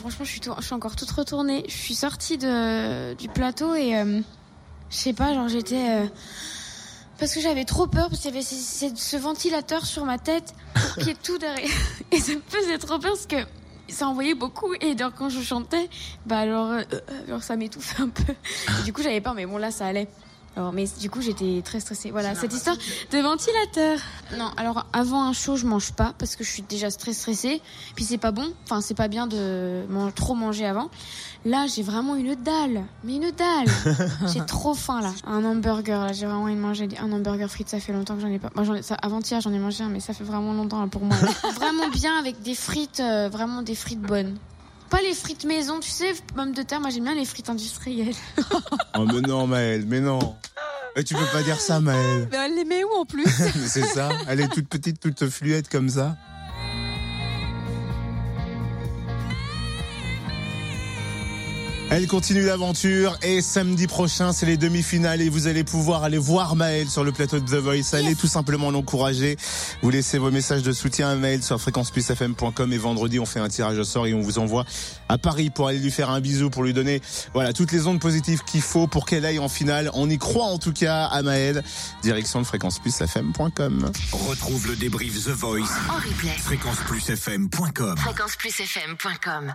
franchement, je suis, encore toute retournée. Je suis sortie du plateau et euh, je sais pas, genre j'étais. euh, parce que j'avais trop peur, parce qu'il y avait ce, ventilateur sur ma tête qui est tout derrière. Et ça me faisait trop peur parce que ça envoyait beaucoup. Et donc, quand je chantais, bah alors, euh, ça m'étouffait un peu. Du coup, j'avais peur, mais bon, là, ça allait. Alors, mais du coup, j'étais très stressée. Voilà, cette histoire de ventilateur. Non, alors avant un show, je mange pas parce que je suis déjà très stressée. Puis c'est pas bon. Enfin, c'est pas bien de man- trop manger avant. Là, j'ai vraiment une dalle. Mais une dalle. j'ai trop faim là. Un hamburger là, j'ai vraiment envie de manger un hamburger frites. Ça fait longtemps que j'en ai pas. Moi, j'en ai, avant-hier, j'en ai mangé un, mais ça fait vraiment longtemps là, pour moi. là. vraiment bien avec des frites, euh, vraiment des frites bonnes. Pas les frites maison, tu sais, pommes de terre. Moi, j'aime bien les frites industrielles. Oh, mais non, Maëlle, mais non. Mais tu peux pas dire ça, Maëlle. Mais elle les met où en plus? C'est ça. Elle est toute petite, toute fluette comme ça. Elle continue l'aventure et samedi prochain, c'est les demi-finales et vous allez pouvoir aller voir Maëlle sur le plateau de The Voice. Allez tout simplement l'encourager. Vous laissez vos messages de soutien à Maëlle sur fréquenceplusfm.com et vendredi, on fait un tirage au sort et on vous envoie à Paris pour aller lui faire un bisou, pour lui donner, voilà, toutes les ondes positives qu'il faut pour qu'elle aille en finale. On y croit en tout cas à Maëlle. Direction de fréquenceplusfm.com. Retrouve le débrief The Voice. En replay. Fréquenceplusfm.com. Fréquenceplusfm.com.